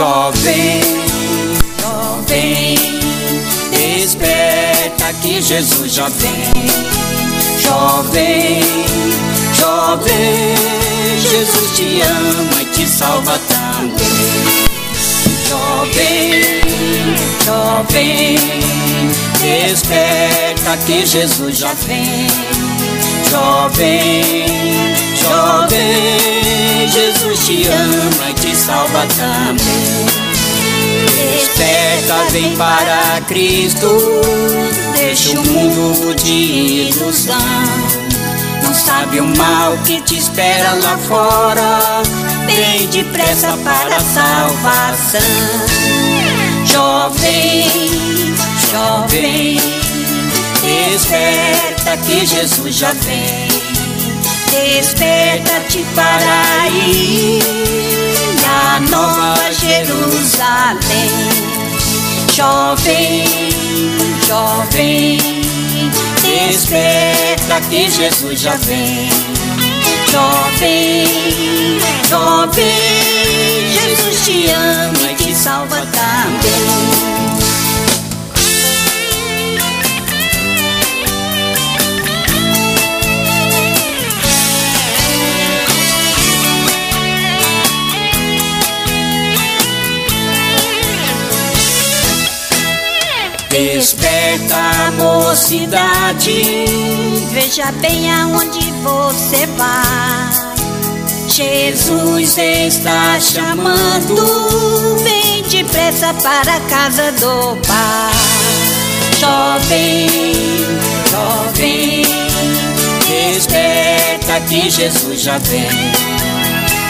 Jovem, jovem, desperta que Jesus já vem. Jovem, jovem, Jesus te ama e te salva também. Jovem, jovem, desperta que Jesus já vem. Jovem, jovem, Jesus te ama e salva também. Desperta, vem para Cristo, deixa o mundo de ilusão. Não sabe o mal que te espera lá fora, vem depressa para a salvação. Jovem, jovem, desperta que Jesus já vem. Desperta-te para ir nova Jerusalém. Jovem, jovem, desperta que Jesus já vem. Jovem, jovem, Jesus te ama e te salva também. Desperta mocidade, Veja bem aonde você vai. Jesus está chamando. Vem depressa para a casa do Pai. Jovem, jovem, desperta que Jesus já vem.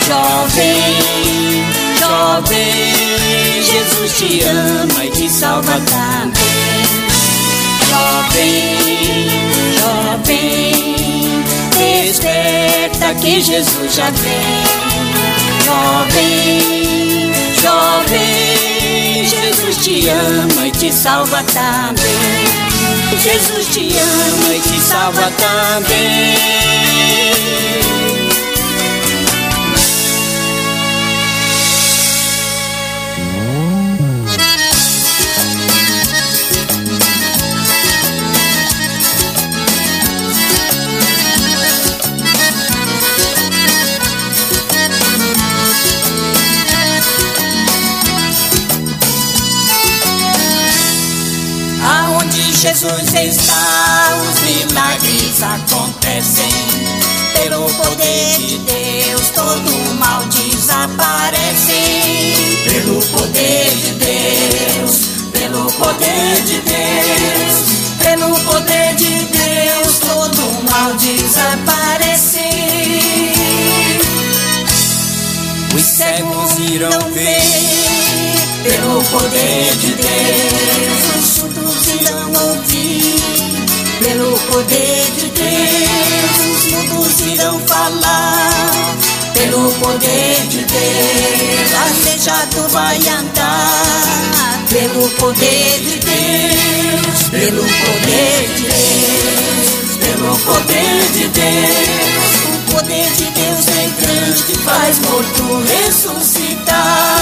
Jovem, jovem, Jesus te ama e te salva também. Jovem, jovem, desperta que Jesus já vem. Jovem, jovem, Jesus te ama e te salva também. Jesus te ama e te salva também. Jesus está, os milagres acontecem. Pelo poder de Deus, todo mal desaparece. Pelo poder de Deus, pelo poder de Deus, pelo poder de Deus, todo mal desaparece. Os cegos irão ver pelo poder de Deus. Poder de Deus. Os mudos irão falar pelo poder de Deus. Aleijado vai andar pelo poder de Deus. Pelo poder de Deus. Pelo poder de Deus. O poder de Deus é grande que faz morto ressuscitar.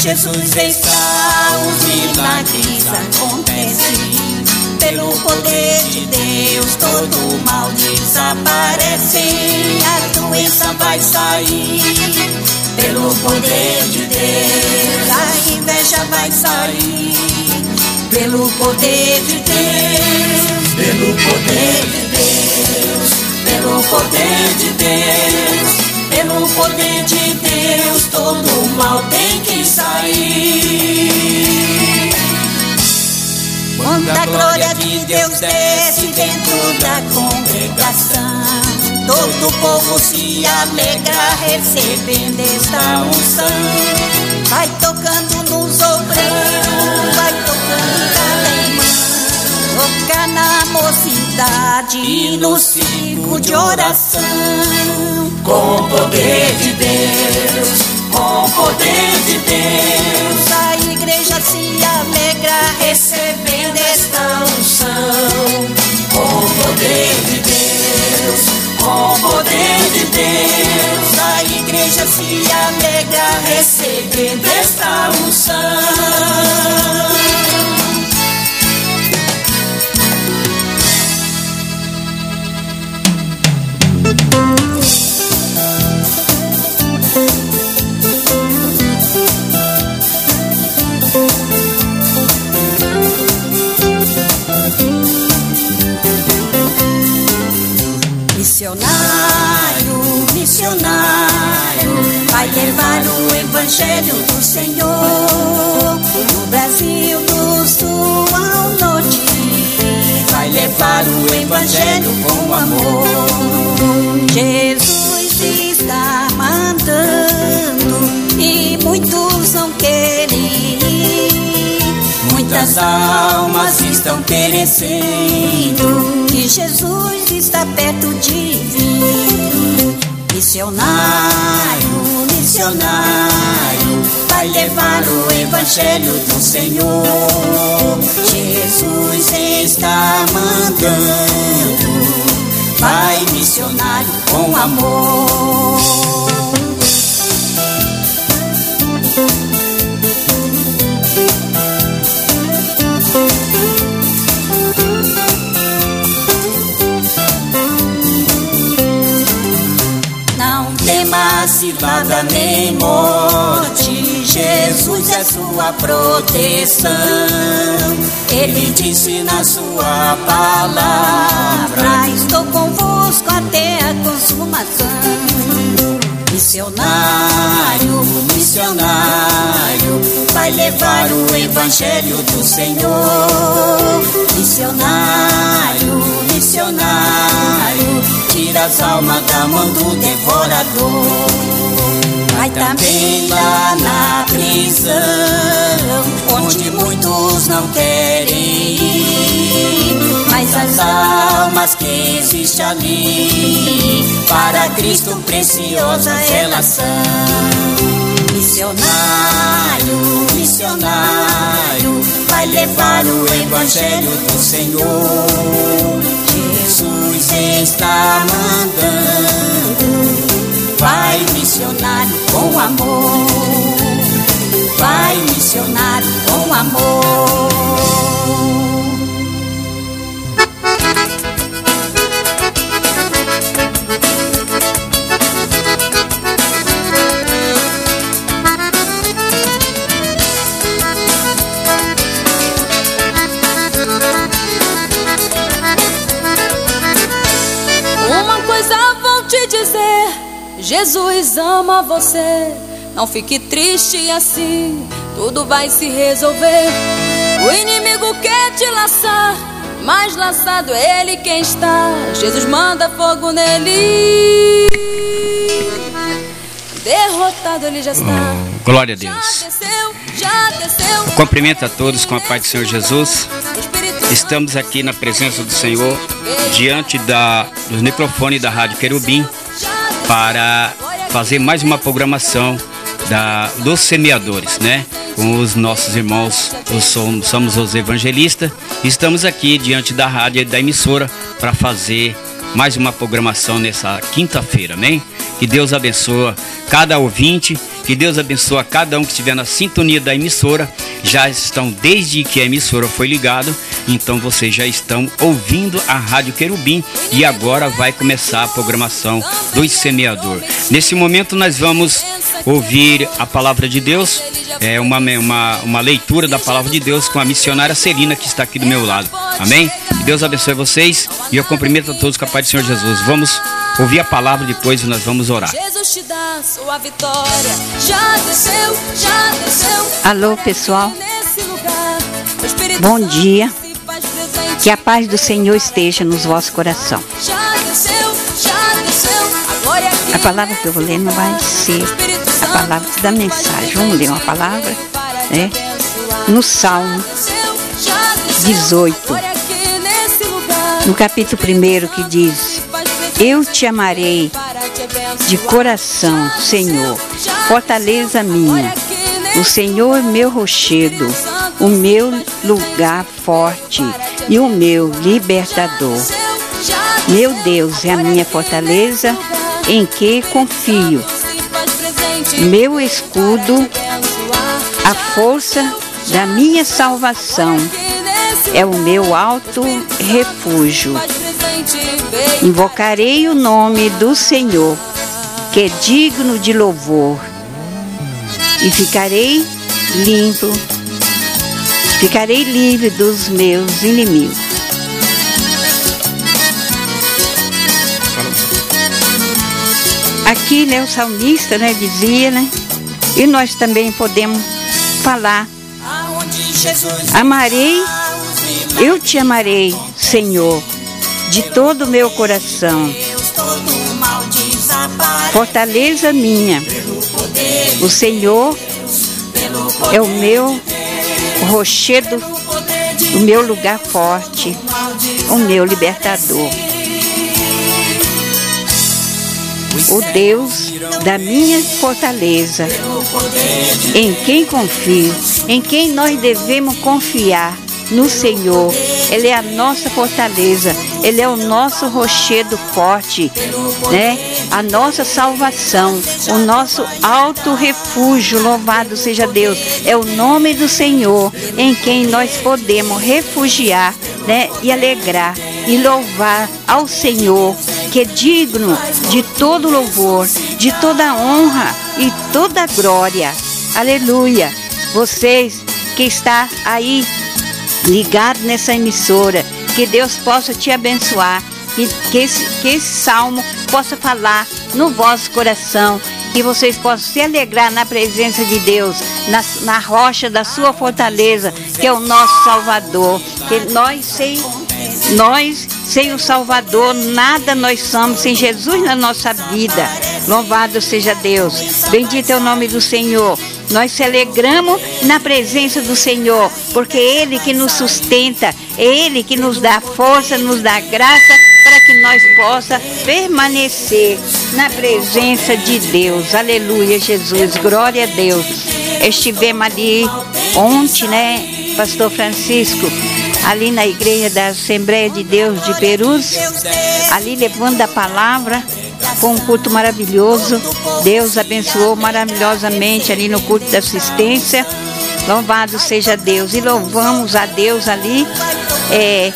Jesus está, os milagres acontecem. Pelo poder de Deus, todo mal desaparece. A doença vai sair. Pelo poder de Deus, a inveja vai sair. Pelo poder de Deus, pelo poder de Deus, pelo poder de Deus. Pelo poder de Deus, todo mal tem que sair. Quando a glória de Deus desce dentro da congregação, todo o povo se alegra recebendo esta unção. Vai tocando nos obreiros, vai tocando na mocidade e no ciclo de oração. Com o poder de Deus, com o poder de Deus. A igreja se alegra recebendo esta unção, com o poder de Deus, com o poder de Deus. A igreja se alegra recebendo esta unção. Evangelho do Senhor do Brasil, do sul ao norte. Vai levar o Evangelho com amor. Jesus está mandando e muitos não querem. Muitas almas estão perecendo e Jesus está perto de vir. Missionário, missionário, vai levar o Evangelho do Senhor. Jesus está mandando, vai missionário com amor. Cilada nem morte. Jesus é sua proteção. Ele disse na sua palavra: Estou convosco até a consumação. Missionário, missionário, vai levar o evangelho do Senhor. Missionário, missionário, tira as almas da mão do devorador. Vai também lá na prisão, onde muitos não querem ir. Mas as almas que existem ali, para Cristo preciosas elas são. Missionário, missionário, vai levar o Evangelho do Senhor. Jesus está mandando. Vai missionário com amor. Vai missionário com amor. Jesus ama você. Não fique triste assim, tudo vai se resolver. O inimigo quer te laçar, mas laçado é ele quem está. Jesus manda fogo nele. Derrotado ele já está. Oh, glória a Deus. Já desceu, já desceu. Cumprimento a todos com a paz do Senhor Jesus. Estamos aqui na presença do Senhor, diante da, dos microfones da Rádio Querubim para fazer mais uma programação da, dos semeadores, né? Com os nossos irmãos, somos, somos os evangelistas. Estamos aqui diante da rádio e da emissora para fazer mais uma programação nessa quinta-feira, amém? Que Deus abençoe cada ouvinte, que Deus abençoe cada um que estiver na sintonia da emissora. Já estão desde que a emissora foi ligada, então vocês já estão ouvindo a Rádio Querubim e agora vai começar a programação do semeador. Nesse momento nós vamos ouvir a palavra de Deus, é uma, uma, uma leitura da palavra de Deus com a missionária Celina que está aqui do meu lado. Amém? Que Deus abençoe vocês e eu cumprimento a todos com a paz do Senhor Jesus. Vamos ouvir a palavra depois nós vamos orar. Jesus te dá sua vitória. Já desceu, já desceu. Alô, pessoal. Bom dia. Que a paz do Senhor esteja nos vossos coração. A palavra que eu vou ler não vai ser a palavra da mensagem. Vamos ler uma palavra, né? No Salmo 18, no capítulo 1 que diz: Eu te amarei de coração, Senhor, fortaleza minha. O Senhor meu rochedo, o meu lugar forte e o meu libertador. Meu Deus é a minha fortaleza em que confio. Meu escudo, a força da minha salvação é o meu alto refúgio. Invocarei o nome do Senhor, que é digno de louvor, e ficarei limpo, ficarei livre dos meus inimigos. Aqui, né, o salmista, né, dizia, né, e nós também podemos falar. Amarei, eu te amarei, Senhor, de todo o meu coração. Fortaleza minha, o Senhor é o meu rochedo, o meu lugar forte, o meu libertador. O Deus da minha fortaleza, em quem confio, em quem nós devemos confiar no Senhor. Ele é a nossa fortaleza, Ele é o nosso rochedo forte, né? A nossa salvação, o nosso alto refúgio, louvado seja Deus. É o nome do Senhor em quem nós podemos refugiar, né? E alegrar e louvar ao Senhor, que é digno de todo louvor, de toda honra e toda glória. Aleluia. Vocês que está aí ligado nessa emissora. Que Deus possa te abençoar. Que, que, esse, que esse salmo possa falar no vosso coração. Que vocês possam se alegrar na presença de Deus, na, na rocha da sua fortaleza, que é o nosso Salvador. Que nós sem, nós, sem o Salvador, nada nós somos, sem Jesus na nossa vida. Louvado seja Deus. Bendito é o nome do Senhor. Nós se alegramos na presença do Senhor, porque é Ele que nos sustenta, é Ele que nos dá força, nos dá graça para que nós possa permanecer na presença de Deus. Aleluia, Jesus. Glória a Deus. Estivemos ali ontem, né, Pastor Francisco, ali na igreja da Assembleia de Deus de Perus, ali levando a palavra foi um culto maravilhoso. Deus abençoou maravilhosamente ali no culto da assistência. Louvado seja Deus. E louvamos a Deus ali. É,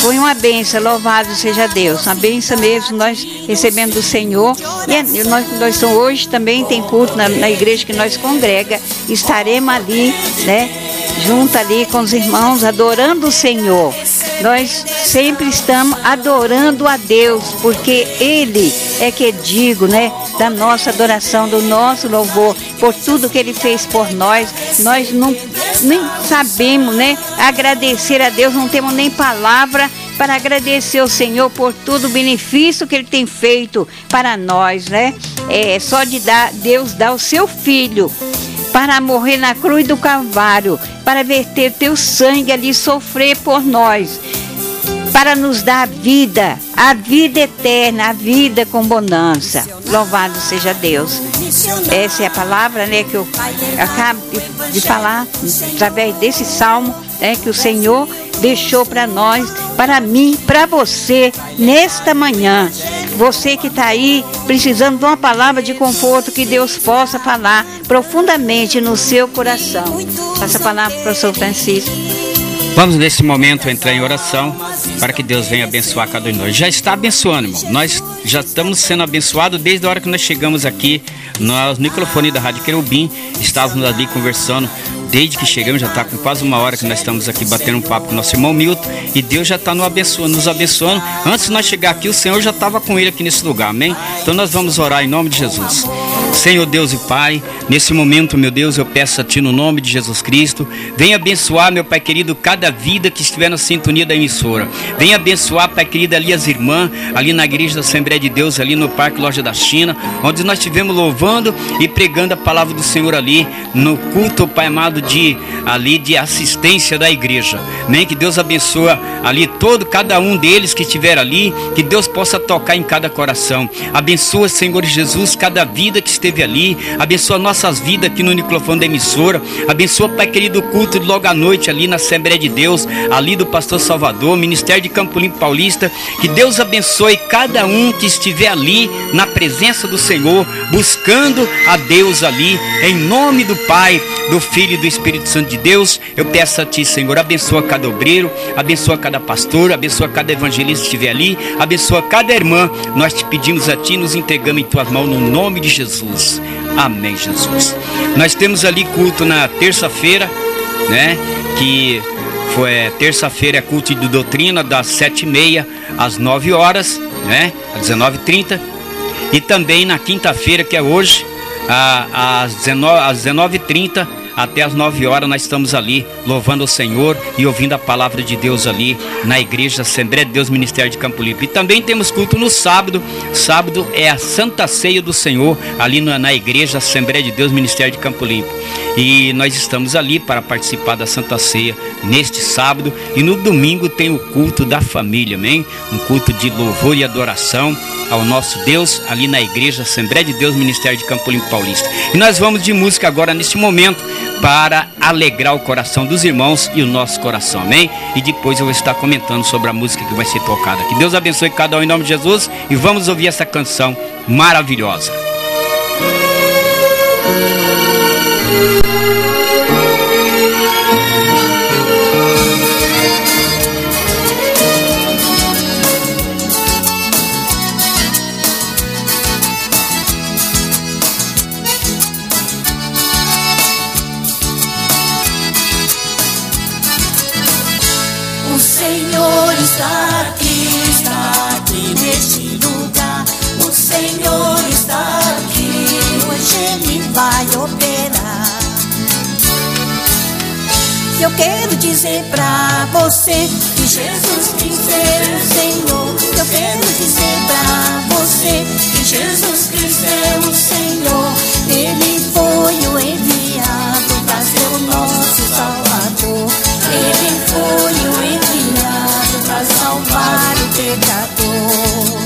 foi uma benção, louvado seja Deus. Uma benção mesmo, nós recebemos do Senhor. E é, nós, nós hoje também tem culto na, na igreja que nós congrega. Estaremos ali, né? Junto ali com os irmãos, adorando o Senhor. Nós sempre estamos adorando a Deus, porque Ele é que digo, né? Da nossa adoração, do nosso louvor, por tudo que Ele fez por nós. Nós não nem sabemos, né? Agradecer a Deus, não temos nem palavra para agradecer ao Senhor por todo o benefício que Ele tem feito para nós, né? É só de dar, Deus dar o seu filho para morrer na cruz do Calvário, para verter teu sangue ali sofrer por nós, para nos dar a vida, a vida eterna, a vida com bonança. Louvado seja Deus. Essa é a palavra né, que eu acabo de falar através desse salmo né, que o Senhor deixou para nós, para mim, para você, nesta manhã. Você que está aí precisando de uma palavra de conforto, que Deus possa falar profundamente no seu coração. Passa a palavra para o professor Francisco. Vamos nesse momento entrar em oração para que Deus venha abençoar cada um de nós. Já está abençoando, irmão. Nós já estamos sendo abençoados desde a hora que nós chegamos aqui no microfone da Rádio Querubim. Estávamos ali conversando desde que chegamos, já está com quase uma hora que nós estamos aqui batendo um papo com nosso irmão Milton e Deus já está nos abençoando, nos abençoando. Antes de nós chegar aqui, o Senhor já estava com ele aqui nesse lugar, amém? Então nós vamos orar em nome de Jesus. Senhor Deus e Pai, nesse momento, meu Deus, eu peço a Ti no nome de Jesus Cristo, venha abençoar, meu Pai querido, cada vida que estiver na sintonia da emissora. Venha abençoar, Pai querido, ali as irmãs, ali na igreja da Assembleia de Deus, ali no Parque Loja da China, onde nós estivemos louvando e pregando a palavra do Senhor ali, no culto, Pai amado, de ali de assistência da igreja. Amém? Que Deus abençoe ali todo, cada um deles que estiver ali, que Deus possa tocar em cada coração. Abençoa, Senhor Jesus, cada vida que esteve ali. Abençoa nossas vidas aqui no microfone da emissora. Abençoa, Pai querido, o culto logo à noite ali na Assembleia de Deus, ali do Pastor Salvador, Ministério de Campo Limpo Paulista. Que Deus abençoe cada um que estiver ali na presença do Senhor, buscando a Deus ali, em nome do Pai, do Filho e do Espírito Santo de Deus. Eu peço a Ti, Senhor, abençoa cada obreiro, abençoa cada pastor, abençoa cada evangelista que estiver ali, abençoa cada irmã. Nós te pedimos a Ti, nos entregamos em Tuas mãos no nome de Jesus. Amém, Jesus. Nós temos ali culto na terça-feira, né? Que foi é, terça-feira é culto de doutrina das sete e meia às nove horas, né? Às 19h30. E também na quinta-feira, que é hoje, às 19h30 até as 9 horas nós estamos ali louvando o Senhor e ouvindo a palavra de Deus ali na igreja Assembleia de Deus Ministério de Campo Limpo. E também temos culto no sábado. Sábado é a Santa Ceia do Senhor ali na, na igreja Assembleia de Deus Ministério de Campo Limpo. E nós estamos ali para participar da Santa Ceia neste sábado e no domingo tem o culto da família, amém? Um culto de louvor e adoração ao nosso Deus ali na igreja Assembleia de Deus Ministério de Campo Limpo Paulista. E nós vamos de música agora neste momento para alegrar o coração dos irmãos e o nosso coração, amém? E depois eu vou estar comentando sobre a música que vai ser tocada. Que Deus abençoe cada um em nome de Jesus e vamos ouvir essa canção maravilhosa. Eu quero dizer pra você que Jesus Cristo é o Senhor. Eu quero dizer pra você que Jesus Cristo é o Senhor. Ele foi o enviado para ser o nosso Salvador. Ele foi o enviado salvar o pecador.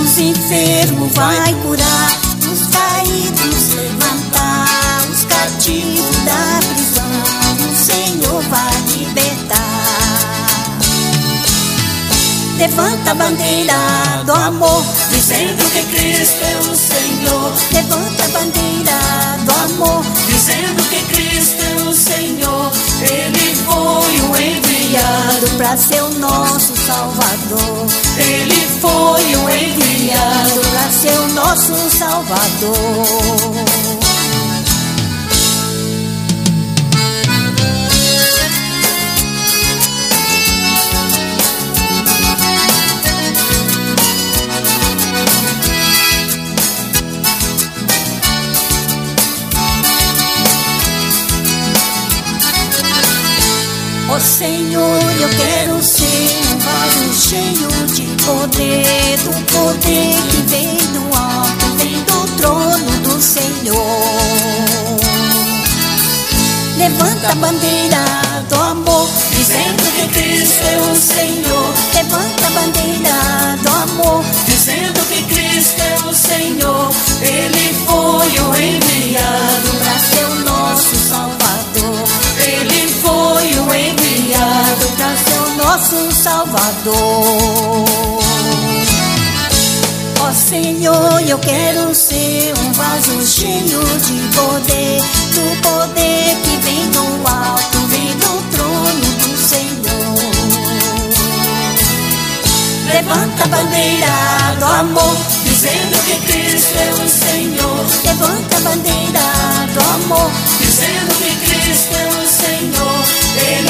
Os enfermos vai curar, os caídos levantar, os cativos da prisão, o Senhor vai libertar. Levanta a bandeira do amor, dizendo que Cristo é o Senhor. Levanta a bandeira do amor, dizendo que Cristo é o Senhor. Ele foi o enviado para ser o nosso Salvador. Ele foi o enviado para ser o nosso Salvador. Senhor, eu quero ser um vaso cheio de poder, do poder que vem do alto, vem do trono do Senhor. Levanta a bandeira do amor, dizendo que Cristo é o Senhor. Levanta a nosso Salvador. Ó Senhor, eu quero ser um vaso cheio de poder, do poder que vem do alto, vem do trono do Senhor. Levanta a bandeira do amor, dizendo que Cristo é o Senhor. Levanta a bandeira do amor, dizendo que Cristo é o Senhor. Ele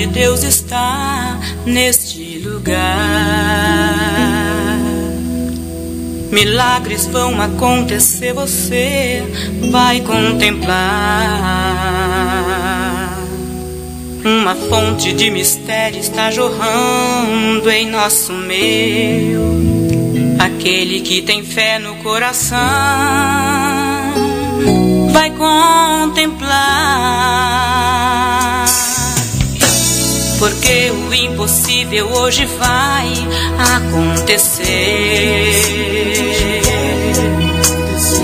de Deus está neste lugar. Milagres vão acontecer, você vai contemplar. Uma fonte de mistério está jorrando em nosso meio. Aquele que tem fé no coração vai contemplar porque o impossível hoje vai acontecer.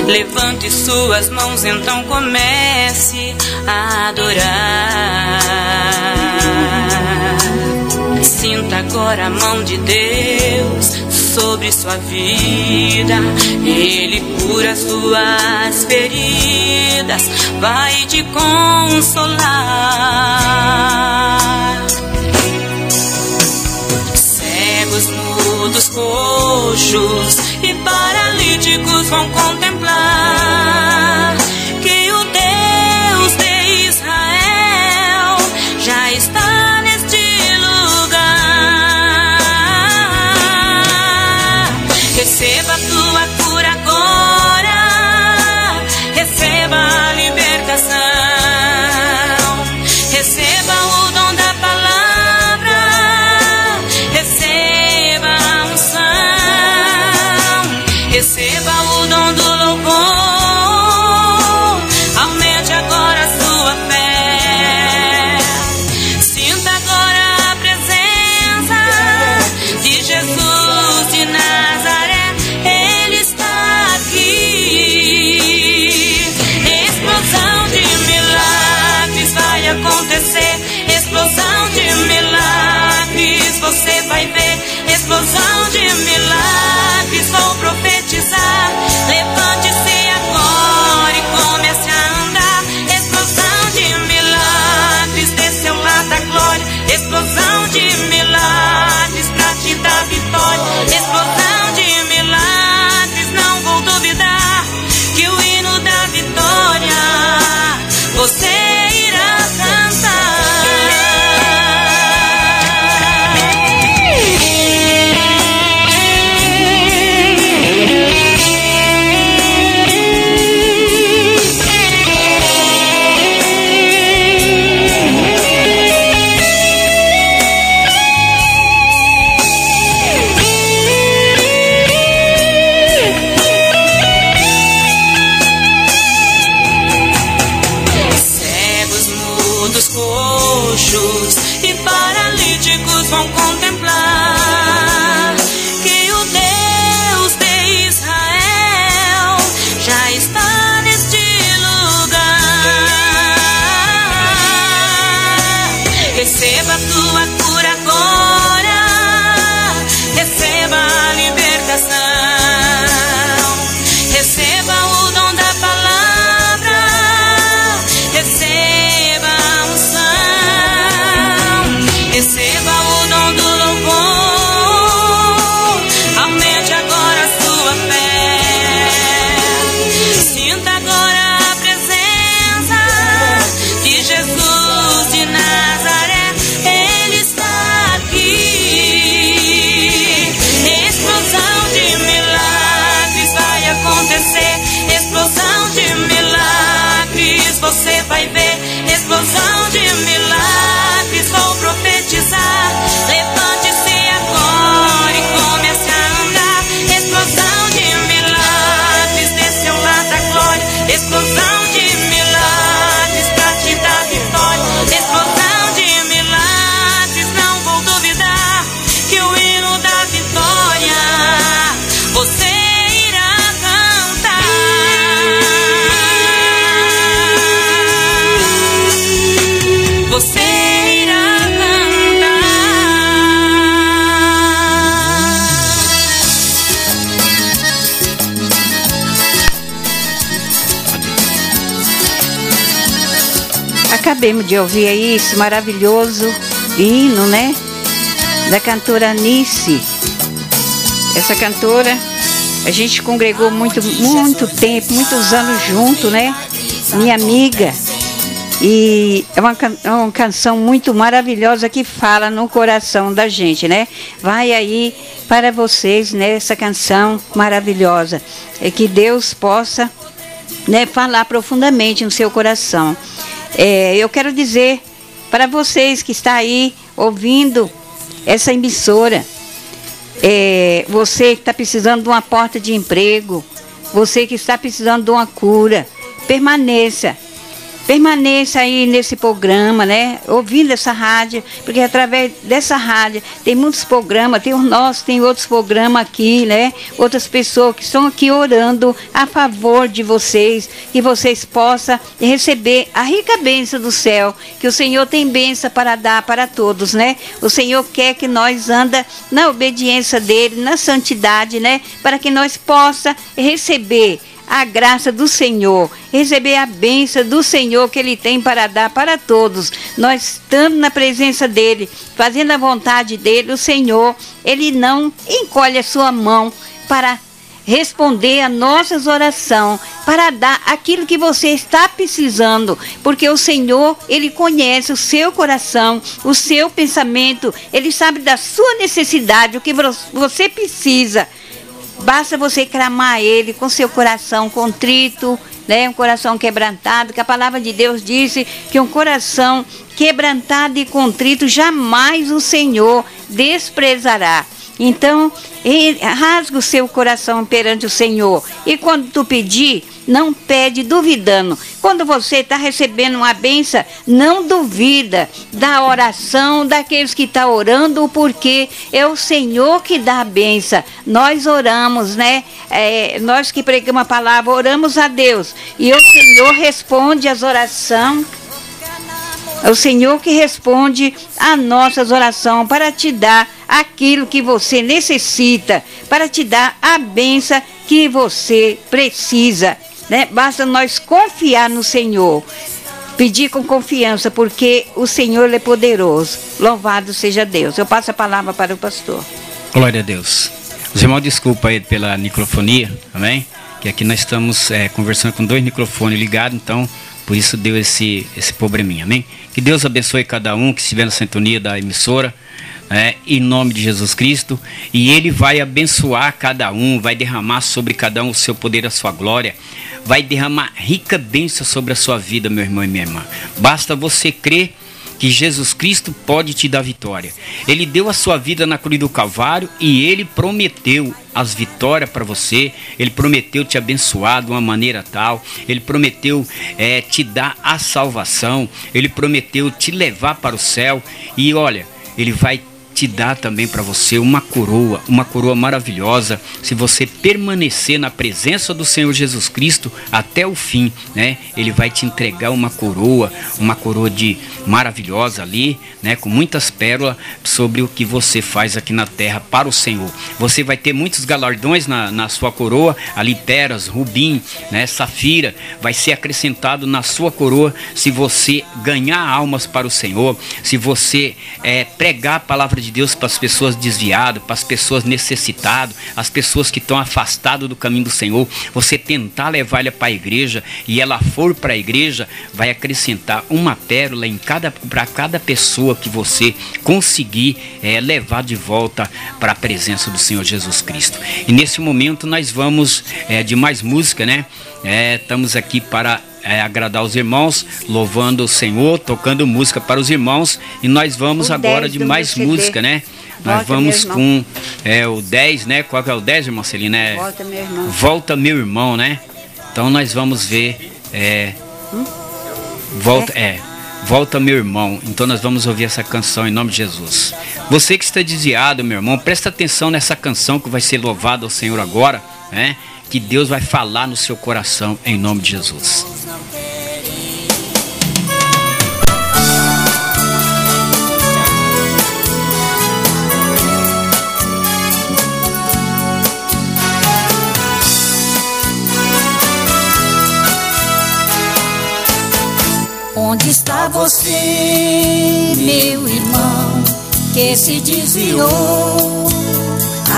Levante suas mãos, então comece a adorar. Sinta agora a mão de Deus sobre sua vida. Ele cura suas feridas, vai te consolar. Mudos, coxos e paralíticos vão contemplar Acabemos de ouvir esse maravilhoso hino, né? Da cantora Nice. Essa cantora, a gente congregou muito, muito tempo, muitos anos junto, né? Minha amiga. E é uma, é uma canção muito maravilhosa que fala no coração da gente, né? Vai aí para vocês, né? Canção maravilhosa. É que Deus possa né, falar profundamente no seu coração. É, eu quero dizer para vocês que está aí ouvindo essa emissora, é, você que está precisando de uma porta de emprego, você que está precisando de uma cura, permaneça. Permaneça aí nesse programa, né? Ouvindo essa rádio, porque através dessa rádio tem muitos programas, tem os nossos, tem outros programas aqui, né? Outras pessoas que estão aqui orando a favor de vocês, que vocês possam receber a rica bênção do céu, que o Senhor tem bênção para dar para todos, né? O Senhor quer que nós anda na obediência dele, na santidade, né? Para que nós possa receber a graça do Senhor, receber a bênção do Senhor que Ele tem para dar para todos. Nós estando na presença dEle, fazendo a vontade dEle, o Senhor, Ele não encolhe a sua mão para responder a nossas orações, para dar aquilo que você está precisando, porque o Senhor, Ele conhece o seu coração, o seu pensamento, Ele sabe da sua necessidade, o que você precisa. Basta você clamar a Ele com seu coração contrito, né? um coração quebrantado, que a palavra de Deus disse que um coração quebrantado e contrito jamais o Senhor desprezará. Então, rasga o seu coração perante o Senhor. E quando tu pedir, não pede duvidando. Quando você está recebendo uma benção, não duvida da oração daqueles que estão tá orando, porque é o Senhor que dá a benção. Nós oramos, né? É, nós que pregamos a palavra, oramos a Deus. E o Senhor responde as orações é o Senhor que responde a nossas orações para te dar aquilo que você necessita, para te dar a benção que você precisa. Né? Basta nós confiar no Senhor. Pedir com confiança, porque o Senhor é poderoso. Louvado seja Deus. Eu passo a palavra para o pastor. Glória a Deus. Os irmãos, desculpa aí pela microfonia, amém? Que aqui nós estamos é, conversando com dois microfones ligados, então por isso deu esse, esse probleminha, amém? Que Deus abençoe cada um que estiver na sintonia da emissora. É, em nome de Jesus Cristo, e Ele vai abençoar cada um, vai derramar sobre cada um o seu poder, a sua glória, vai derramar rica bênção sobre a sua vida, meu irmão e minha irmã. Basta você crer que Jesus Cristo pode te dar vitória. Ele deu a sua vida na cruz do Calvário e ele prometeu as vitórias para você, ele prometeu te abençoar de uma maneira tal, ele prometeu é, te dar a salvação, ele prometeu te levar para o céu. E olha, ele vai te dá também para você uma coroa, uma coroa maravilhosa, se você permanecer na presença do Senhor Jesus Cristo até o fim, né? Ele vai te entregar uma coroa, uma coroa de maravilhosa ali, né, com muitas pérolas sobre o que você faz aqui na terra para o Senhor. Você vai ter muitos galardões na, na sua coroa, ali peras, rubim, né, safira, vai ser acrescentado na sua coroa se você ganhar almas para o Senhor, se você é, pregar a palavra de de Deus para as pessoas desviadas, para as pessoas necessitadas, as pessoas que estão afastadas do caminho do Senhor. Você tentar levar ela para a igreja e ela for para a igreja, vai acrescentar uma pérola em cada para cada pessoa que você conseguir é, levar de volta para a presença do Senhor Jesus Cristo. E nesse momento nós vamos é, de mais música, né? É, estamos aqui para é, agradar os irmãos, louvando o Senhor, tocando música para os irmãos. E nós vamos o agora de mais música, né? Volta nós vamos com é, o 10, né? Qual que é o 10, irmão Celina? É, Volta meu irmão. Volta meu irmão, né? Então nós vamos ver. É, hum? Volta, é. é. Volta meu irmão. Então nós vamos ouvir essa canção em nome de Jesus. Você que está desviado, meu irmão, presta atenção nessa canção que vai ser louvada ao Senhor agora, né? Que Deus vai falar no seu coração em nome de Jesus. Onde está você, meu irmão, que se desviou?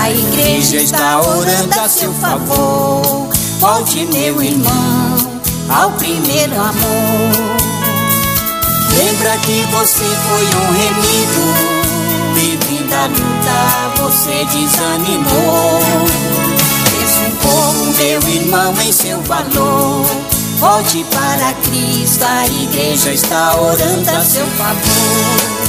A igreja está orando a seu favor. Volte, meu irmão, ao primeiro amor. Lembra que você foi um remido, vivendo a luta, você desanimou. Um pouco, meu irmão, em seu valor. Volte para Cristo, a igreja está orando a seu favor.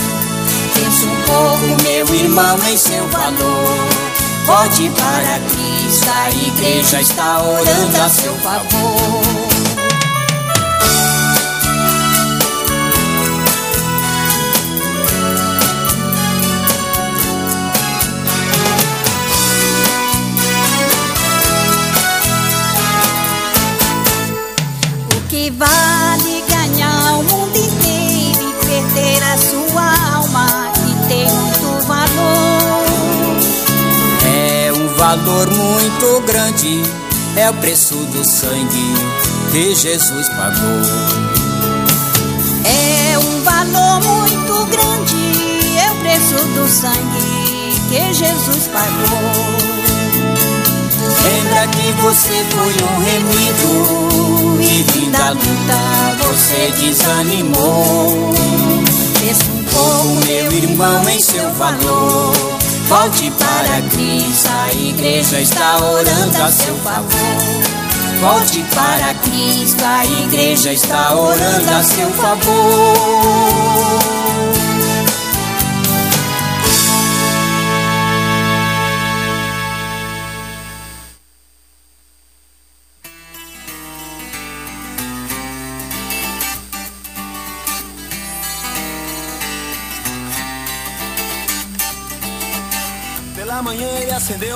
Pensa um pouco, meu irmão, em seu valor. Volte para Cristo, a igreja está orando a seu favor. Valor muito grande, é o preço do sangue que Jesus pagou. É um valor muito grande, é o preço do sangue que Jesus pagou. Lembra que você foi um remido e fim da luta você desanimou. Pouco, meu irmão, em seu valor. Volte para Cristo, a igreja está orando a seu favor. Volte para Cristo, a igreja está orando a seu favor.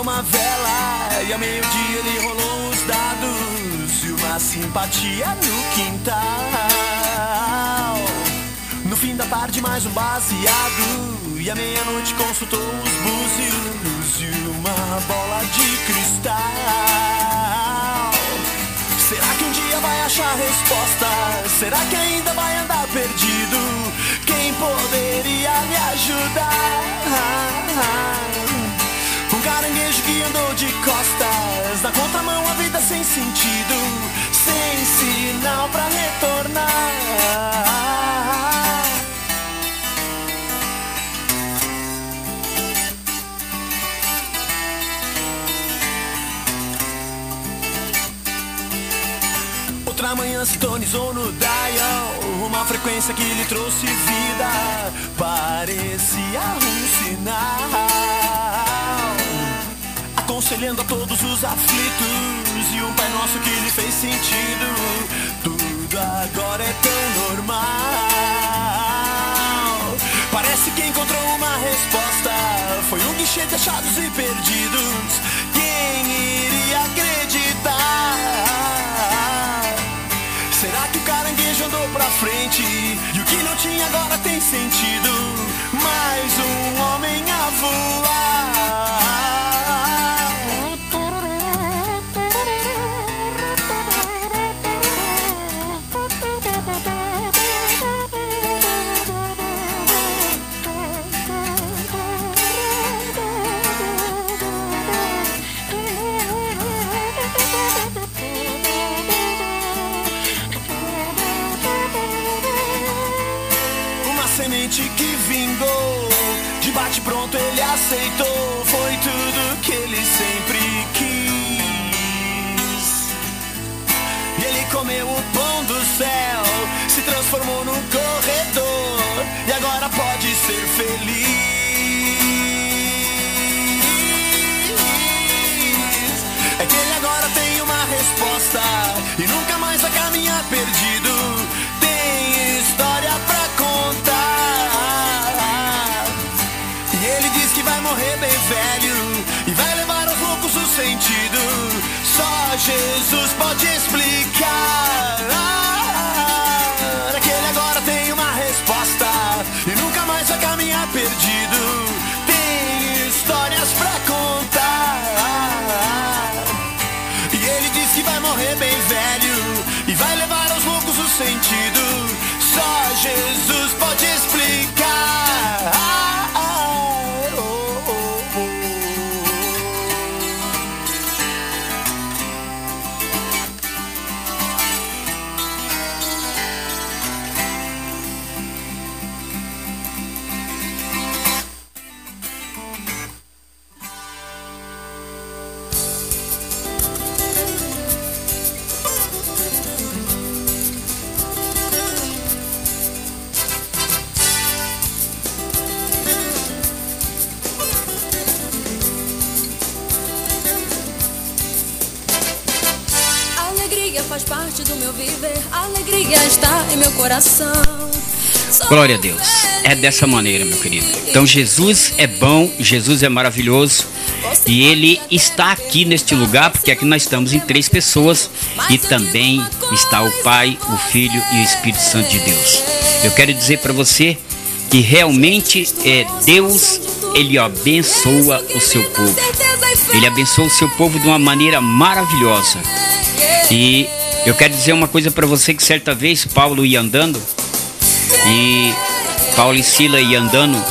Uma vela e ao meio-dia ele rolou os dados e uma simpatia no quintal. No fim da tarde, mais um baseado e à meia-noite consultou os búzios e uma bola de cristal. Será que um dia vai achar resposta? Será que ainda vai andar perdido? Quem poderia me ajudar? Que andou de costas. Na contramão a vida sem sentido Sem sinal pra retornar. Outra manhã sintonizou no dial Uma frequência que lhe trouxe vida. Parecia um sinal aconselhando a todos os aflitos e um Pai Nosso que lhe fez sentido. Tudo agora é tão normal. Parece que encontrou uma resposta. Foi um guichê de achados e perdidos. Quem iria acreditar? Será que o caranguejo andou pra frente? E o que não tinha agora tem sentido? Mais um homem a voar. Aceitou. Foi tudo que ele sempre quis. E ele comeu o pão do céu, se transformou num corredor. E agora pode ser feliz. É que ele agora tem uma resposta e nunca mais vai caminhar perdido. Jesus pode explicar. Aquele agora tem uma resposta e nunca mais vai caminhar perdido. Tem histórias pra contar. E ele diz que vai morrer bem velho e vai levar aos loucos o sentido. Glória a Deus. É dessa maneira, meu querido. Então Jesus é bom, Jesus é maravilhoso. E ele está aqui neste lugar, porque aqui nós estamos em três pessoas e também está o Pai, o Filho e o Espírito Santo de Deus. Eu quero dizer para você que realmente é Deus, ele abençoa o seu povo. Ele abençoa o seu povo de uma maneira maravilhosa. E eu quero dizer uma coisa para você que certa vez Paulo ia andando e Paulo e Sila iam andando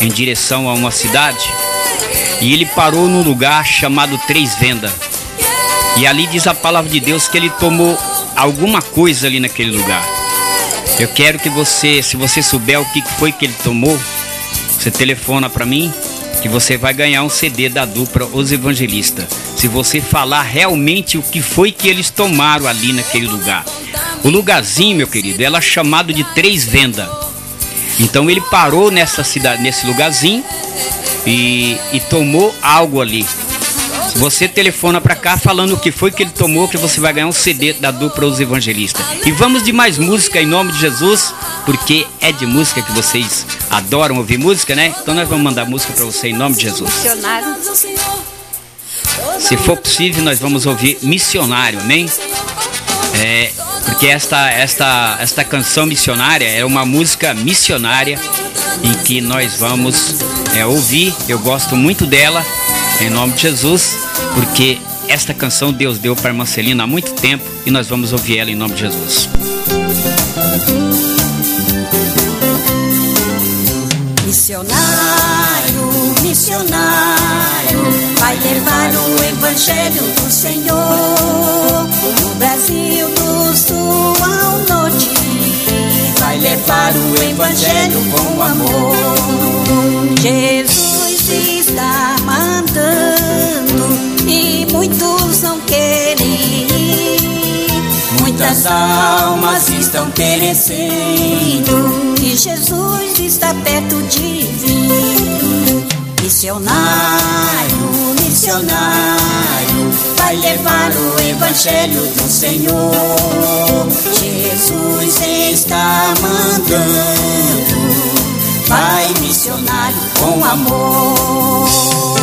em direção a uma cidade e ele parou num lugar chamado Três Venda. E ali diz a palavra de Deus que ele tomou alguma coisa ali naquele lugar. Eu quero que você, se você souber o que foi que ele tomou, você telefona para mim que você vai ganhar um CD da dupla Os Evangelistas. Se você falar realmente o que foi que eles tomaram ali naquele lugar. O lugarzinho, meu querido, ela é chamado de Três Venda. Então ele parou nessa cidade, nesse lugarzinho e, e tomou algo ali. Você telefona para cá falando o que foi que ele tomou, que você vai ganhar um CD da dupla Os Evangelistas. E vamos de mais música em nome de Jesus, porque é de música que vocês adoram ouvir música, né? Então nós vamos mandar música para você em nome de Jesus. Se for possível, nós vamos ouvir missionário, amém? É, porque esta, esta, esta canção missionária é uma música missionária em que nós vamos é, ouvir. Eu gosto muito dela, em nome de Jesus, porque esta canção Deus deu para Marcelina há muito tempo e nós vamos ouvir ela em nome de Jesus. Missionário, missionário, vai levar o evangelho do Senhor no Brasil do sul ao norte. Vai levar o evangelho com amor. Jesus Muitas almas estão perecendo e Jesus está perto de vir. Missionário, missionário, vai levar o evangelho do Senhor. Jesus está mandando, vai missionário com amor.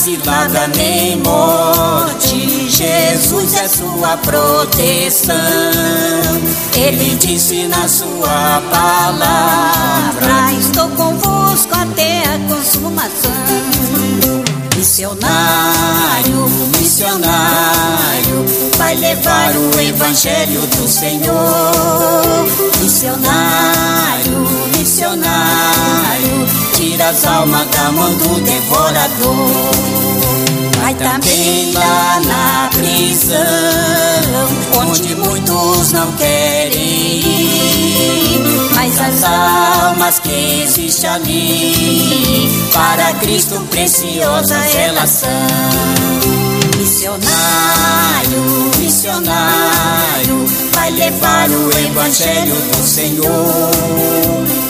Cilada nem morte. Jesus é sua proteção. Ele disse na sua palavra: Estou convosco até a consumação. Missionário, missionário, vai levar o evangelho do Senhor. Missionário, missionário, tira as almas da mão do devorador. Vai também lá na prisão, onde muitos não querem ir. Mas as almas que existem ali, para Cristo preciosa elas são. Missionário, missionário, vai levar o evangelho do Senhor.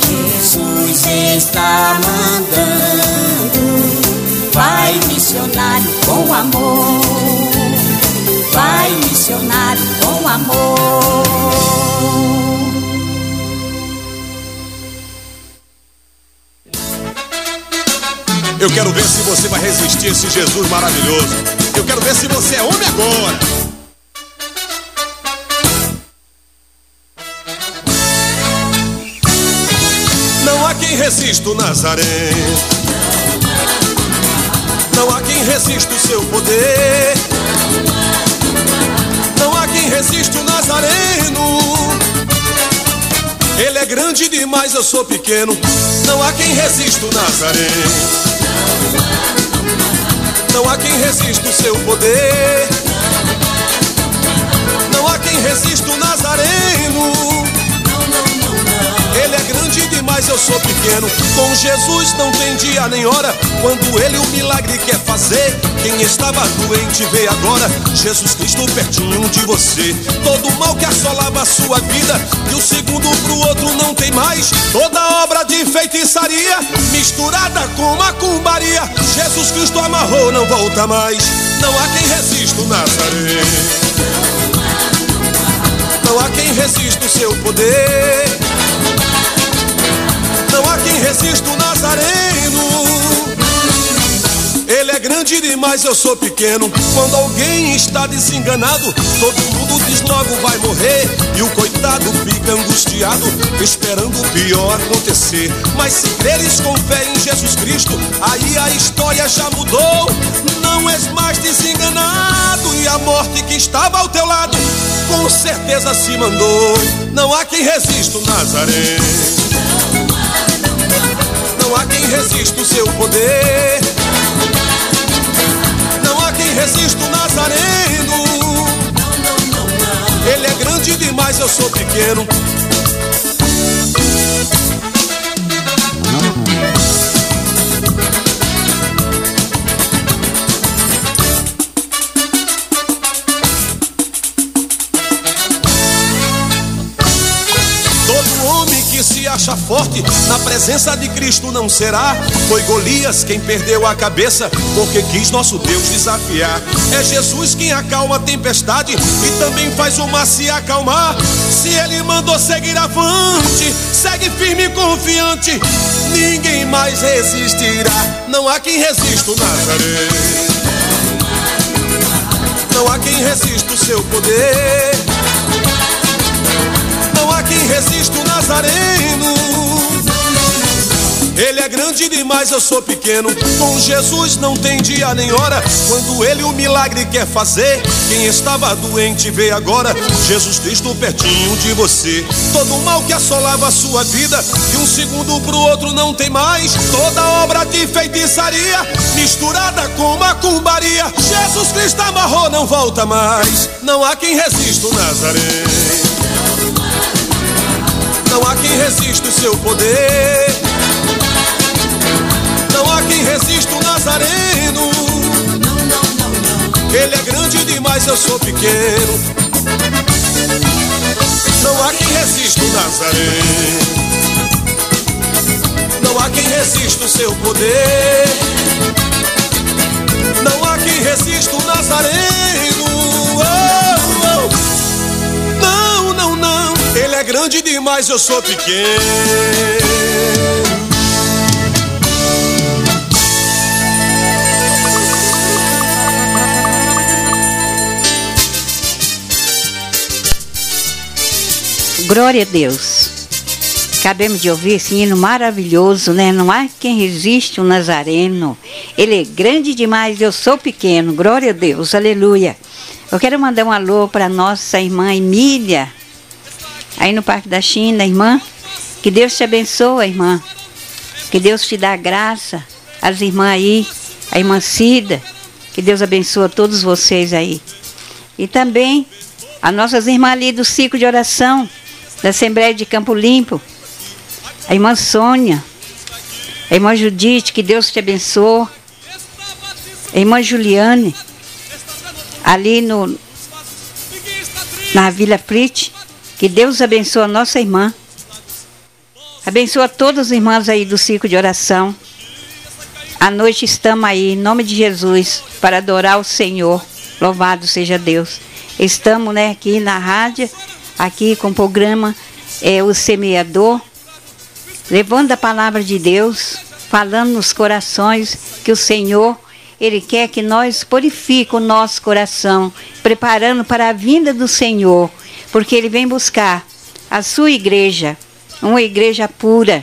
Jesus está mandando Vai missionário com amor. Vai missionário com amor. Eu quero ver se você vai resistir a esse Jesus maravilhoso. Eu quero ver se você é homem agora. quem resista o Nazaré. Não há quem resista o seu poder. Não há quem resista o Nazareno. Ele é grande demais, eu sou pequeno. Não há quem resista o Nazaré. Não há quem resista o seu poder. Não há quem resista o Nazareno. Ele é grande demais, eu sou pequeno. Com Jesus não tem dia nem hora. Quando ele o milagre quer fazer, quem estava doente vê agora. Jesus Cristo pertinho de você. Todo mal que assolava a sua vida, de um segundo pro outro não tem mais. Toda obra de feitiçaria, misturada com macumbaria. Jesus Cristo amarrou, não volta mais. Não há quem resista o Nazaré. Não há quem resista o seu poder. Não há quem resista o Nazareno. Grande demais, eu sou pequeno. Quando alguém está desenganado, todo mundo diz logo vai morrer. E o coitado fica angustiado, esperando o pior acontecer. Mas se creres com fé em Jesus Cristo, aí a história já mudou. Não és mais desenganado, e a morte que estava ao teu lado, com certeza se mandou. Não há quem resista o Nazaré. Não há quem resista o seu poder. Não há quem resista o Nazareno. Ele é grande demais, eu sou pequeno. Forte, na presença de Cristo não será. Foi Golias quem perdeu a cabeça, porque quis nosso Deus desafiar. É Jesus quem acalma a tempestade e também faz o mar se acalmar. Se ele mandou seguir avante, segue firme e confiante, ninguém mais resistirá. Não há quem resista o Nazaré. Não há quem resista o seu poder. Não há quem resista o Nazareno. Ele é grande demais, eu sou pequeno. Com Jesus não tem dia nem hora. Quando ele o milagre quer fazer, quem estava doente vê agora. Jesus Cristo pertinho de você. Todo mal que assolava a sua vida, de um segundo pro outro não tem mais. Toda obra de feitiçaria, misturada com macumbaria. Jesus Cristo amarrou, não volta mais. Não há quem resista o Nazaré. Não há quem resista o seu poder. Não há quem resista o Nazareno. Ele é grande demais, eu sou pequeno. Não há quem resista o Nazareno. Não há quem resista o seu poder. Não há quem resista o Nazareno. Oh, oh. Não, não, não. Ele é grande demais, eu sou pequeno. Glória a Deus. Acabamos de ouvir esse hino maravilhoso, né? Não há quem resiste o Nazareno. Ele é grande demais, eu sou pequeno. Glória a Deus, aleluia. Eu quero mandar um alô para nossa irmã Emília, aí no Parque da China, irmã. Que Deus te abençoe, irmã. Que Deus te dá graça. As irmãs aí, a irmã Cida. Que Deus abençoe todos vocês aí. E também as nossas irmãs ali do ciclo de oração da Assembleia de Campo Limpo, a irmã Sônia, a irmã Judite, que Deus te abençoe, a irmã Juliane, ali no, na Vila Frit, que Deus abençoe a nossa irmã, abençoa todas as irmãs aí do ciclo de oração. À noite estamos aí, em nome de Jesus, para adorar o Senhor. Louvado seja Deus. Estamos né, aqui na rádio aqui com o programa é, O Semeador, levando a palavra de Deus, falando nos corações que o Senhor, Ele quer que nós purifique o nosso coração, preparando para a vinda do Senhor, porque Ele vem buscar a sua igreja, uma igreja pura,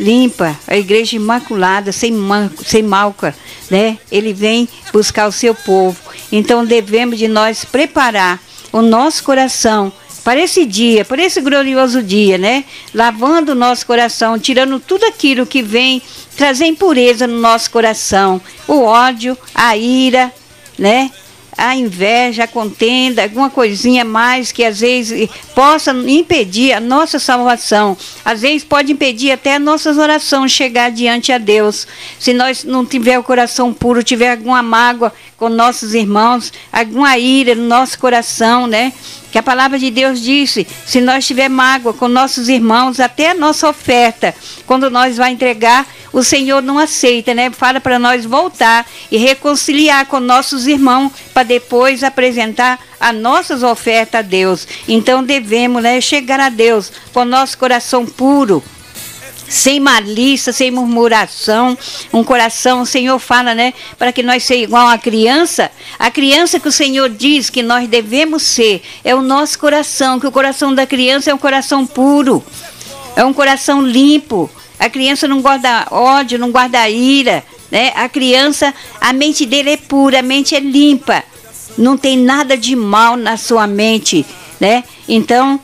limpa, a igreja imaculada, sem, man, sem malca, né? Ele vem buscar o seu povo. Então devemos de nós preparar o nosso coração para esse dia, para esse glorioso dia, né? Lavando o nosso coração, tirando tudo aquilo que vem trazer impureza no nosso coração, o ódio, a ira, né? a inveja, a contenda, alguma coisinha mais que às vezes possa impedir a nossa salvação. Às vezes pode impedir até a nossas orações chegar diante a Deus. Se nós não tiver o coração puro, tiver alguma mágoa com nossos irmãos, alguma ira no nosso coração, né? Que a palavra de Deus disse: se nós tiver mágoa com nossos irmãos, até a nossa oferta, quando nós vai entregar, o Senhor não aceita, né? Fala para nós voltar e reconciliar com nossos irmãos para depois apresentar as nossas ofertas a Deus. Então devemos, né, chegar a Deus com nosso coração puro sem malícia, sem murmuração, um coração, o Senhor fala, né, para que nós sejamos igual a criança. A criança que o Senhor diz que nós devemos ser é o nosso coração, que o coração da criança é um coração puro, é um coração limpo. A criança não guarda ódio, não guarda ira, né? A criança, a mente dele é pura, a mente é limpa. Não tem nada de mal na sua mente, né? Então,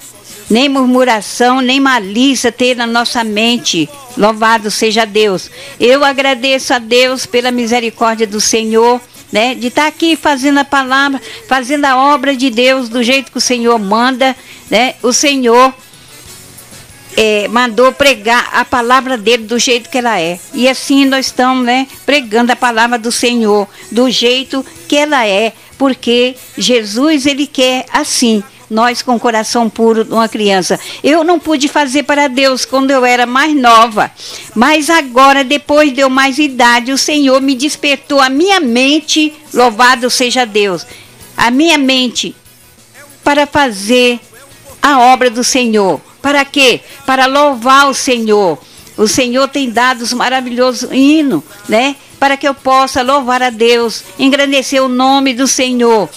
nem murmuração, nem malícia ter na nossa mente. Louvado seja Deus. Eu agradeço a Deus pela misericórdia do Senhor. Né, de estar tá aqui fazendo a palavra, fazendo a obra de Deus do jeito que o Senhor manda, né? O Senhor é, mandou pregar a palavra dele do jeito que ela é. E assim nós estamos, né, pregando a palavra do Senhor do jeito que ela é, porque Jesus ele quer assim nós com o coração puro de uma criança. Eu não pude fazer para Deus quando eu era mais nova, mas agora, depois de eu mais idade, o Senhor me despertou a minha mente, louvado seja Deus, a minha mente para fazer a obra do Senhor. Para quê? Para louvar o Senhor. O Senhor tem dado os maravilhosos hinos, né? Para que eu possa louvar a Deus, engrandecer o nome do Senhor.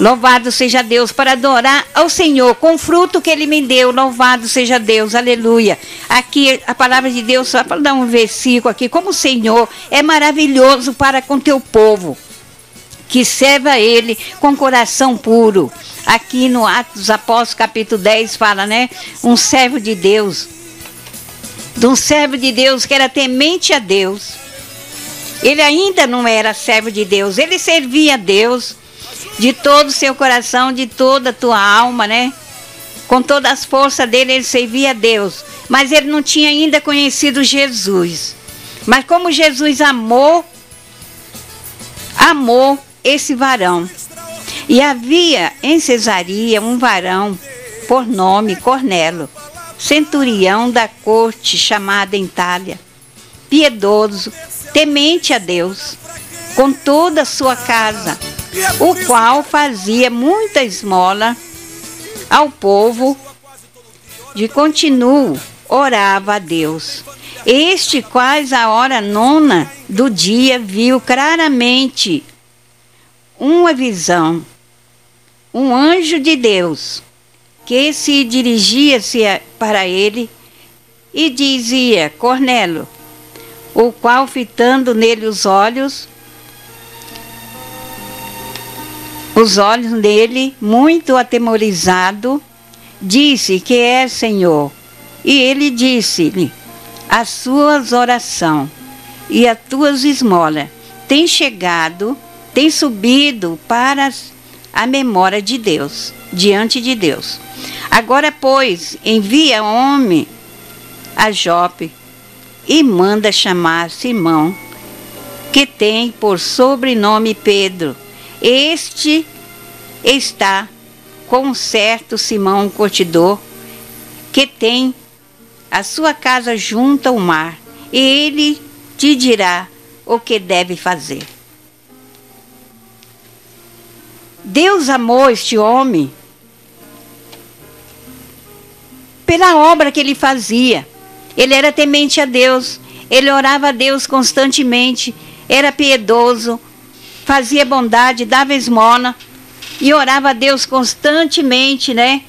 Louvado seja Deus para adorar ao Senhor com o fruto que Ele me deu. Louvado seja Deus, aleluia. Aqui a palavra de Deus, só para dar um versículo aqui, como o Senhor é maravilhoso para com teu povo, que serve a Ele com coração puro. Aqui no Atos dos Apóstolos, capítulo 10, fala, né? Um servo de Deus, de um servo de Deus que era temente a Deus. Ele ainda não era servo de Deus, ele servia a Deus de todo o seu coração, de toda a tua alma, né? Com todas as forças dele, ele servia a Deus. Mas ele não tinha ainda conhecido Jesus. Mas como Jesus amou, amou esse varão. E havia em Cesaria um varão por nome Cornelo, centurião da corte chamada Itália, piedoso, temente a Deus, com toda a sua casa o qual fazia muita esmola ao povo, de continuo orava a Deus. Este, quase a hora nona do dia, viu claramente uma visão, um anjo de Deus, que se dirigia-se para ele e dizia: Cornélio, o qual, fitando nele os olhos, os olhos dele, muito atemorizado, disse que é Senhor. E ele disse-lhe: As suas orações e as tuas esmolas têm chegado, têm subido para a memória de Deus, diante de Deus. Agora, pois, envia homem a Jope e manda chamar Simão, que tem por sobrenome Pedro este está com um certo Simão Curtidor, que tem a sua casa junto ao mar, e ele te dirá o que deve fazer. Deus amou este homem pela obra que ele fazia. Ele era temente a Deus, ele orava a Deus constantemente, era piedoso, fazia bondade, dava esmola e orava a Deus constantemente, né?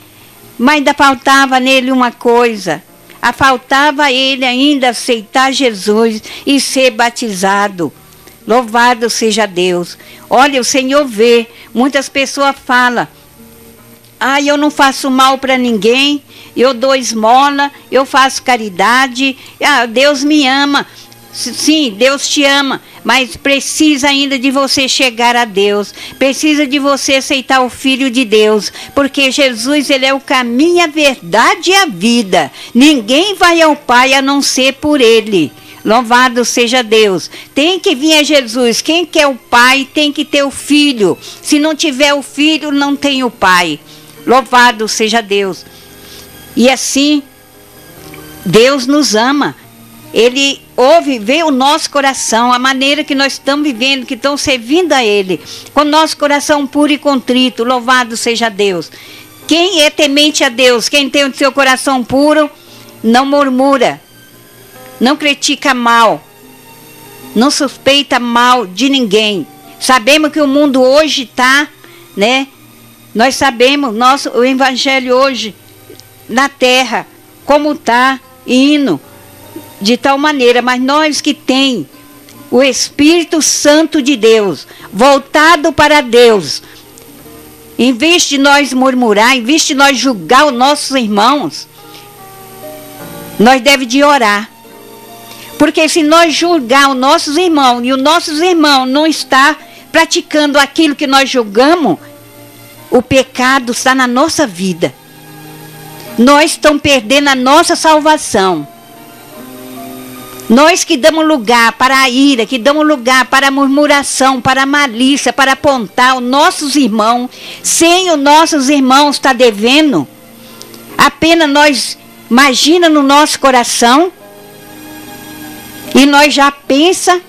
Mas ainda faltava nele uma coisa: A faltava ele ainda aceitar Jesus e ser batizado. Louvado seja Deus. Olha, o Senhor vê. Muitas pessoas falam: ah, eu não faço mal para ninguém, eu dou esmola, eu faço caridade, ah, Deus me ama. Sim, Deus te ama, mas precisa ainda de você chegar a Deus. Precisa de você aceitar o Filho de Deus, porque Jesus ele é o caminho, a verdade e a vida. Ninguém vai ao Pai a não ser por ele. Louvado seja Deus. Tem que vir a Jesus. Quem quer o Pai tem que ter o Filho. Se não tiver o Filho, não tem o Pai. Louvado seja Deus. E assim, Deus nos ama. Ele ouve, vê o nosso coração, a maneira que nós estamos vivendo, que estão servindo a Ele, com nosso coração puro e contrito. Louvado seja Deus. Quem é temente a Deus, quem tem o seu coração puro, não murmura, não critica mal, não suspeita mal de ninguém. Sabemos que o mundo hoje está, né? Nós sabemos, nosso, o evangelho hoje na terra, como está indo de tal maneira, mas nós que tem o Espírito Santo de Deus, voltado para Deus, em vez de nós murmurar, em vez de nós julgar os nossos irmãos, nós devemos de orar. Porque se nós julgar os nossos irmãos e os nossos irmãos não está praticando aquilo que nós julgamos, o pecado está na nossa vida. Nós estamos perdendo a nossa salvação. Nós que damos lugar para a ira, que damos lugar para a murmuração, para a malícia, para apontar os nossos irmãos, sem os nossos irmãos estar tá devendo, apenas nós imagina no nosso coração. E nós já pensa,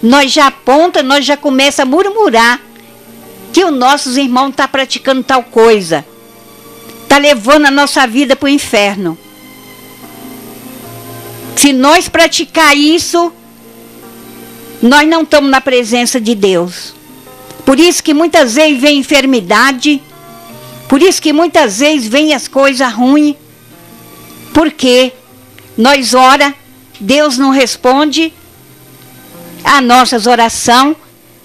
nós já aponta, nós já começa a murmurar que os nossos irmãos estão tá praticando tal coisa, está levando a nossa vida para o inferno. Se nós praticar isso, nós não estamos na presença de Deus. Por isso que muitas vezes vem enfermidade, por isso que muitas vezes vem as coisas ruins, porque nós ora, Deus não responde a nossas orações,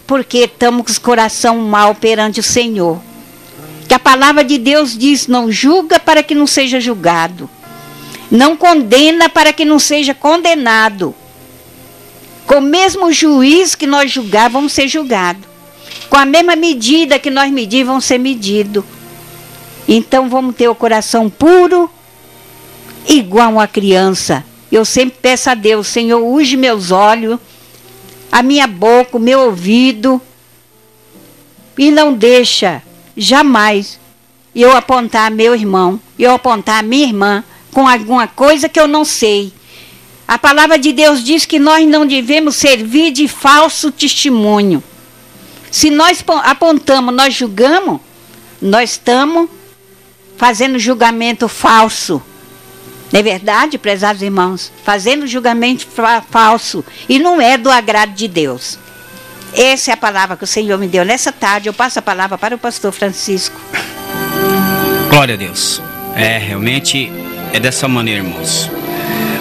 porque estamos com o coração mal perante o Senhor. Que a palavra de Deus diz: não julga para que não seja julgado. Não condena para que não seja condenado. Com o mesmo juiz que nós julgar, vamos ser julgados. Com a mesma medida que nós medir, vão ser medidos. Então vamos ter o coração puro, igual uma criança. Eu sempre peço a Deus, Senhor, use meus olhos, a minha boca, o meu ouvido, e não deixa jamais eu apontar meu irmão, eu apontar minha irmã com alguma coisa que eu não sei. A palavra de Deus diz que nós não devemos servir de falso testemunho. Se nós apontamos, nós julgamos, nós estamos fazendo julgamento falso. Não é verdade, prezados irmãos? Fazendo julgamento falso. E não é do agrado de Deus. Essa é a palavra que o Senhor me deu nessa tarde. Eu passo a palavra para o pastor Francisco. Glória a Deus. É, realmente é dessa maneira, irmãos.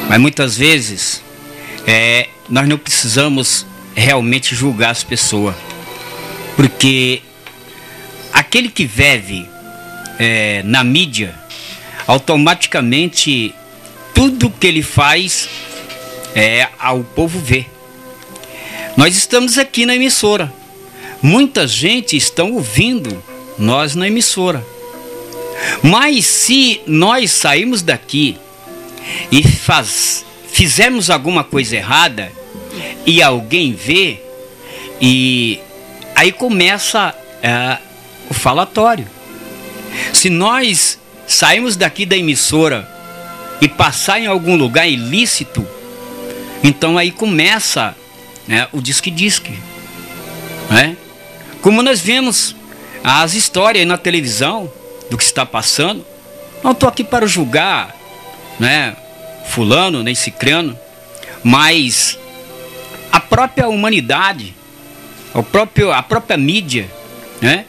Mas muitas vezes é, nós não precisamos realmente julgar as pessoas, porque aquele que vive é, na mídia, automaticamente tudo que ele faz é ao povo ver. Nós estamos aqui na emissora. Muita gente estão ouvindo nós na emissora. Mas se nós sairmos daqui e faz, fizermos alguma coisa errada e alguém vê, e aí começa é, o falatório. Se nós sairmos daqui da emissora e passar em algum lugar ilícito, então aí começa né, o disque-disque. Né? Como nós vemos as histórias na televisão, do que está passando. Não estou aqui para julgar, né, fulano nem cicrano, mas a própria humanidade, o próprio, a própria mídia, né,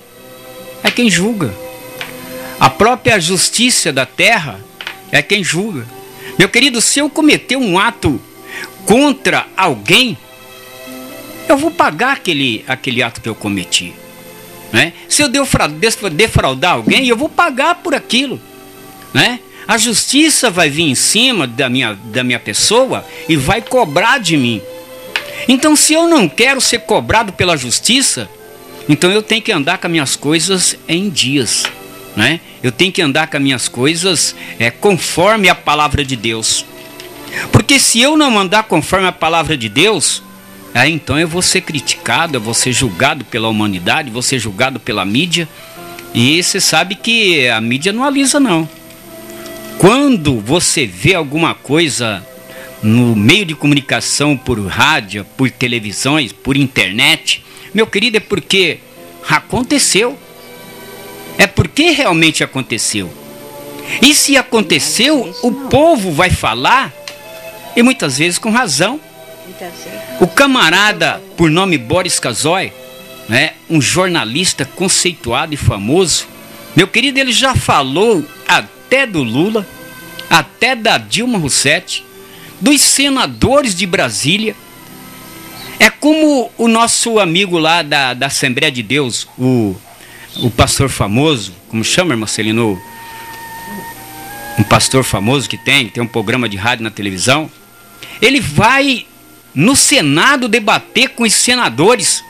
é quem julga. A própria justiça da terra é quem julga. Meu querido, se eu cometer um ato contra alguém, eu vou pagar aquele, aquele ato que eu cometi. Né? Se eu defraudar alguém, eu vou pagar por aquilo. Né? A justiça vai vir em cima da minha, da minha pessoa e vai cobrar de mim. Então, se eu não quero ser cobrado pela justiça, então eu tenho que andar com as minhas coisas em dias. Né? Eu tenho que andar com as minhas coisas é, conforme a palavra de Deus. Porque se eu não andar conforme a palavra de Deus, aí então eu vou ser criticado, eu vou ser julgado pela humanidade, vou ser julgado pela mídia. E você sabe que a mídia não alisa, não. Quando você vê alguma coisa no meio de comunicação por rádio, por televisões, por internet, meu querido, é porque aconteceu. É porque realmente aconteceu. E se aconteceu, o povo vai falar, e muitas vezes com razão. O camarada, por nome Boris Casoy, né, um jornalista conceituado e famoso, meu querido, ele já falou até do Lula, até da Dilma Rousseff, dos senadores de Brasília. É como o nosso amigo lá da, da Assembleia de Deus, o, o pastor famoso, como chama, Marcelino? Um pastor famoso que tem, tem um programa de rádio na televisão. Ele vai no Senado debater com os senadores.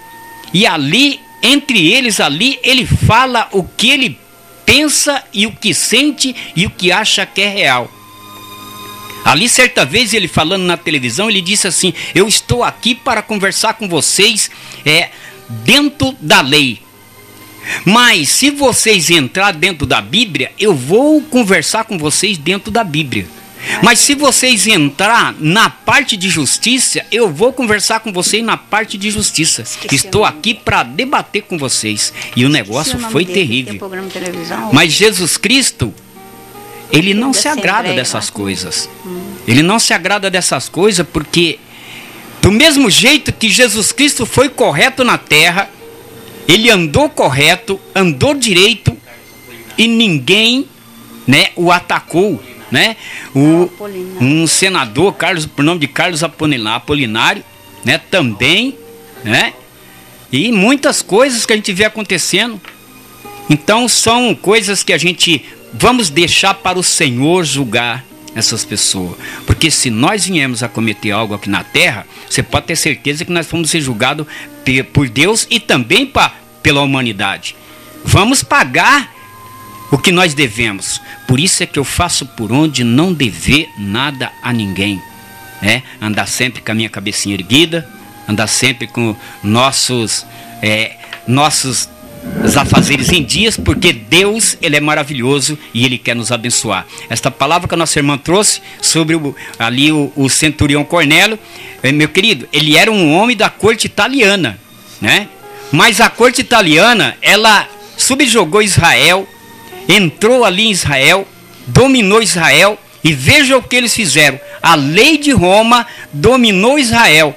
E ali, entre eles ali, ele fala o que ele pensa e o que sente e o que acha que é real. Ali, certa vez, ele falando na televisão, ele disse assim: Eu estou aqui para conversar com vocês é, dentro da lei. Mas se vocês entrar dentro da Bíblia, eu vou conversar com vocês dentro da Bíblia. Mas se vocês entrar na parte de justiça, eu vou conversar com vocês na parte de justiça. Esqueci Estou aqui para debater com vocês. E o negócio o foi dele, terrível. Mas Jesus Cristo, ele não se agrada dessas coisas. Ele não se agrada dessas coisas porque, do mesmo jeito que Jesus Cristo foi correto na terra, ele andou correto, andou direito e ninguém né, o atacou. Né? O, um senador, Carlos, por nome de Carlos Apolinário, né, também, né? E muitas coisas que a gente vê acontecendo. Então são coisas que a gente vamos deixar para o Senhor julgar essas pessoas. Porque se nós viemos a cometer algo aqui na terra, você pode ter certeza que nós vamos ser julgados por Deus e também pra, pela humanidade. Vamos pagar o que nós devemos. Por isso é que eu faço por onde não dever nada a ninguém. É, andar sempre com a minha cabecinha erguida, andar sempre com nossos, é, nossos os afazeres em dias, porque Deus ele é maravilhoso e ele quer nos abençoar. Esta palavra que a nossa irmã trouxe sobre o, ali o, o centurião Cornélio, eh, meu querido, ele era um homem da corte italiana, né? Mas a corte italiana, ela subjugou Israel, entrou ali em Israel, dominou Israel e veja o que eles fizeram. A lei de Roma dominou Israel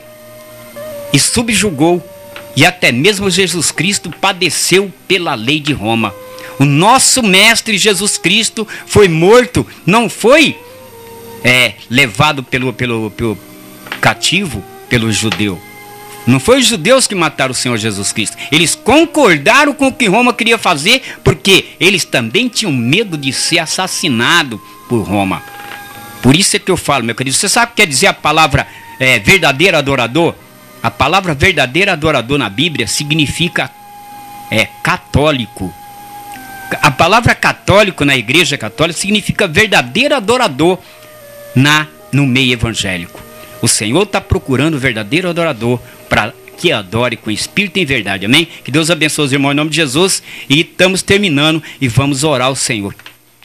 e subjugou e até mesmo Jesus Cristo padeceu pela lei de Roma. O nosso mestre Jesus Cristo foi morto, não foi é, levado pelo, pelo, pelo cativo pelo judeu. Não foi os judeus que mataram o Senhor Jesus Cristo. Eles concordaram com o que Roma queria fazer, porque eles também tinham medo de ser assassinado por Roma. Por isso é que eu falo, meu querido. Você sabe o que quer dizer a palavra é, verdadeiro adorador? A palavra verdadeiro adorador na Bíblia significa é católico. A palavra católico na igreja católica significa verdadeiro adorador na no meio evangélico. O Senhor está procurando verdadeiro adorador para que adore com espírito e verdade. Amém? Que Deus abençoe os irmãos em nome de Jesus. E estamos terminando e vamos orar ao Senhor.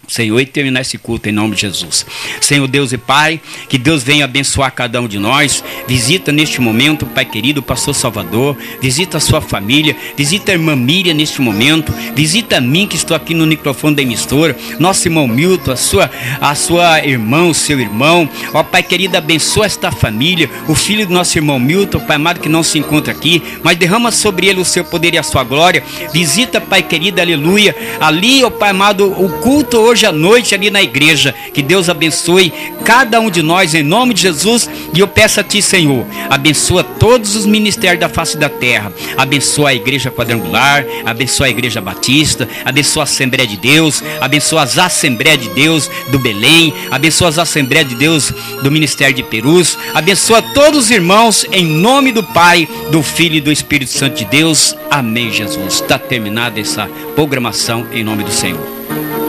Senhor, e terminar esse culto em nome de Jesus. Senhor Deus e Pai, que Deus venha abençoar cada um de nós. Visita neste momento, Pai querido, o pastor Salvador. Visita a sua família. Visita a irmã Miriam neste momento. Visita a mim que estou aqui no microfone da emissora. Nosso irmão Milton, a sua, a sua irmã, o seu irmão. Ó Pai querido, abençoa esta família. O filho do nosso irmão Milton, Pai amado, que não se encontra aqui. Mas derrama sobre ele o seu poder e a sua glória. Visita, Pai querido, aleluia. Ali, ó Pai amado, o culto hoje hoje à noite ali na igreja. Que Deus abençoe cada um de nós em nome de Jesus. E eu peço a Ti, Senhor, abençoa todos os ministérios da face da terra. Abençoa a igreja quadrangular, abençoa a igreja batista, abençoa a Assembleia de Deus, abençoa as Assembleias de Deus do Belém, abençoa as Assembleias de Deus do Ministério de Perus, abençoa todos os irmãos em nome do Pai, do Filho e do Espírito Santo de Deus. Amém, Jesus. Está terminada essa programação em nome do Senhor.